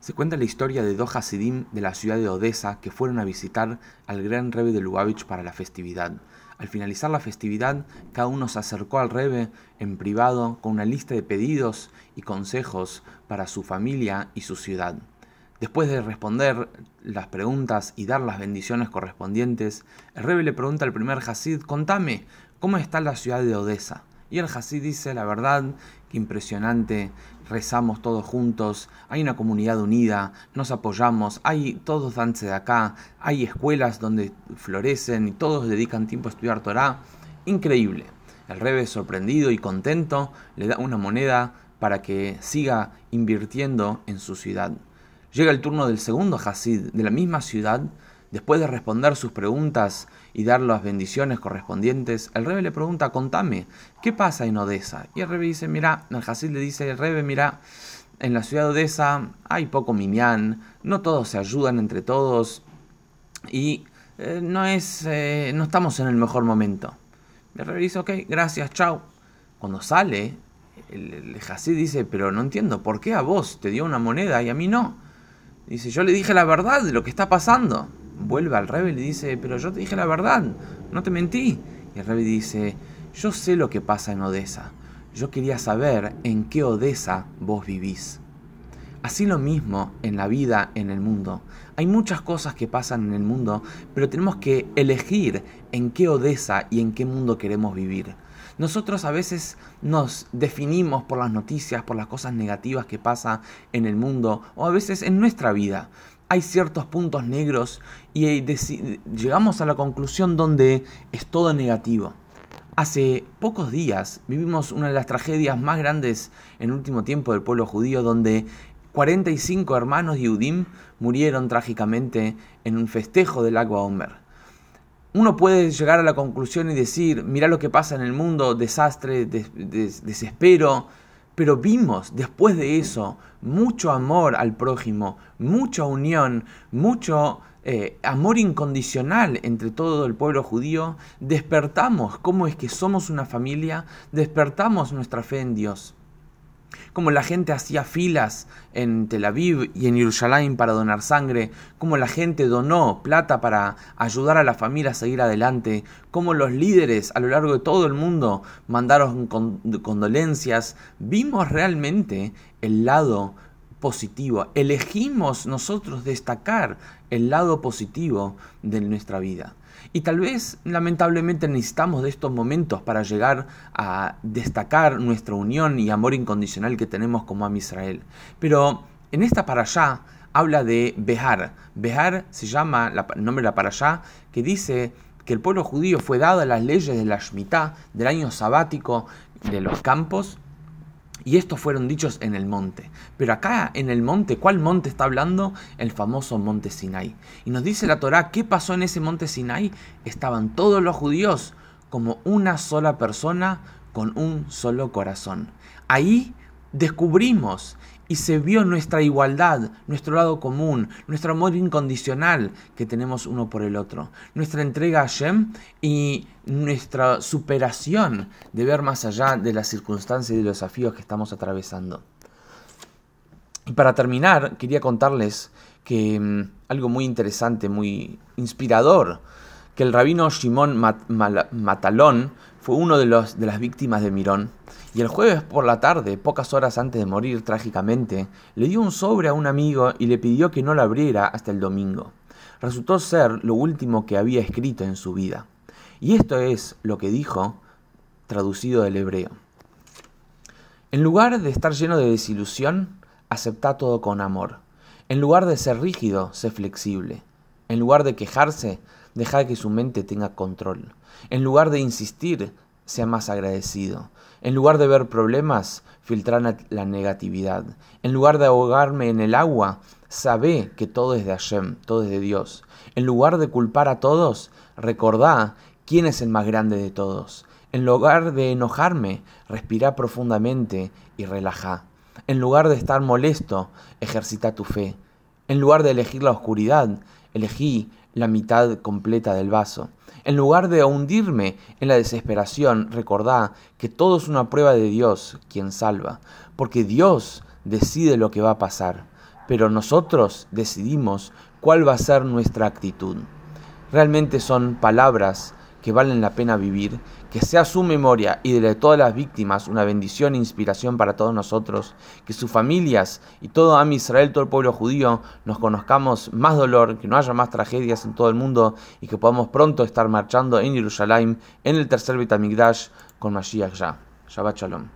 Se cuenta la historia de dos Hasidim de la ciudad de Odessa que fueron a visitar al gran Rebbe de Lubavitch para la festividad. Al finalizar la festividad, cada uno se acercó al Rebbe en privado con una lista de pedidos y consejos para su familia y su ciudad. Después de responder las preguntas y dar las bendiciones correspondientes, el Rebbe le pregunta al primer Hasid, contame, ¿cómo está la ciudad de Odessa? Y el Hasid dice, la verdad, qué impresionante, rezamos todos juntos, hay una comunidad unida, nos apoyamos, hay todos danse de acá, hay escuelas donde florecen y todos dedican tiempo a estudiar Torah. Increíble. El Rebe, sorprendido y contento, le da una moneda para que siga invirtiendo en su ciudad. Llega el turno del segundo Hasid de la misma ciudad Después de responder sus preguntas y dar las bendiciones correspondientes, el rebe le pregunta, contame, ¿qué pasa en Odessa? Y el rebe dice, mira, el Hasid le dice, el rebe, mira, en la ciudad de Odessa hay poco mimián, no todos se ayudan entre todos y eh, no, es, eh, no estamos en el mejor momento. El rebe dice, ok, gracias, chao. Cuando sale, el, el Hasid dice, pero no entiendo, ¿por qué a vos te dio una moneda y a mí no? Dice, yo le dije la verdad de lo que está pasando vuelve al rebe y dice, pero yo te dije la verdad, no te mentí. Y el rebe dice, yo sé lo que pasa en Odessa, yo quería saber en qué Odessa vos vivís. Así lo mismo en la vida, en el mundo. Hay muchas cosas que pasan en el mundo, pero tenemos que elegir en qué Odessa y en qué mundo queremos vivir. Nosotros a veces nos definimos por las noticias, por las cosas negativas que pasan en el mundo o a veces en nuestra vida hay ciertos puntos negros y llegamos a la conclusión donde es todo negativo. Hace pocos días vivimos una de las tragedias más grandes en el último tiempo del pueblo judío, donde 45 hermanos Yehudim murieron trágicamente en un festejo del agua Omer. Uno puede llegar a la conclusión y decir, mira lo que pasa en el mundo, desastre, desespero, pero vimos después de eso mucho amor al prójimo, mucha unión, mucho eh, amor incondicional entre todo el pueblo judío. Despertamos cómo es que somos una familia, despertamos nuestra fe en Dios como la gente hacía filas en Tel Aviv y en Jerusalén para donar sangre, como la gente donó plata para ayudar a la familia a seguir adelante, como los líderes a lo largo de todo el mundo mandaron condolencias, vimos realmente el lado positivo, elegimos nosotros destacar el lado positivo de nuestra vida. Y tal vez, lamentablemente, necesitamos de estos momentos para llegar a destacar nuestra unión y amor incondicional que tenemos como a Israel. Pero en esta para allá habla de Behar. Behar se llama el nombre de la para allá que dice que el pueblo judío fue dado a las leyes de la Shemitah, del año sabático de los campos, y estos fueron dichos en el monte. Pero acá en el monte, ¿cuál monte está hablando? El famoso monte Sinai. Y nos dice la Torá, ¿qué pasó en ese monte Sinai? Estaban todos los judíos como una sola persona con un solo corazón. Ahí descubrimos y se vio nuestra igualdad, nuestro lado común, nuestro amor incondicional que tenemos uno por el otro, nuestra entrega a Shem y nuestra superación de ver más allá de las circunstancias y de los desafíos que estamos atravesando. Y para terminar, quería contarles que mm, algo muy interesante, muy inspirador, que el rabino Shimon Matalón fue uno de, los, de las víctimas de Mirón y el jueves por la tarde, pocas horas antes de morir trágicamente, le dio un sobre a un amigo y le pidió que no lo abriera hasta el domingo. Resultó ser lo último que había escrito en su vida. Y esto es lo que dijo, traducido del hebreo. En lugar de estar lleno de desilusión, acepta todo con amor. En lugar de ser rígido, sé flexible. En lugar de quejarse, deja que su mente tenga control. En lugar de insistir, sea más agradecido. En lugar de ver problemas, filtrar la negatividad. En lugar de ahogarme en el agua, sabe que todo es de Hashem, todo es de Dios. En lugar de culpar a todos, recordá quién es el más grande de todos. En lugar de enojarme, respira profundamente y relaja. En lugar de estar molesto, ejercita tu fe. En lugar de elegir la oscuridad, elegí la mitad completa del vaso. En lugar de hundirme en la desesperación, recordá que todo es una prueba de Dios quien salva, porque Dios decide lo que va a pasar. pero nosotros decidimos cuál va a ser nuestra actitud. Realmente son palabras que valen la pena vivir, que sea su memoria y de todas las víctimas una bendición e inspiración para todos nosotros, que sus familias y todo Am Israel, todo el pueblo judío, nos conozcamos más dolor, que no haya más tragedias en todo el mundo y que podamos pronto estar marchando en Jerusalén, en el tercer Betamigdash, con Mashiach ya. Shabbat Shalom.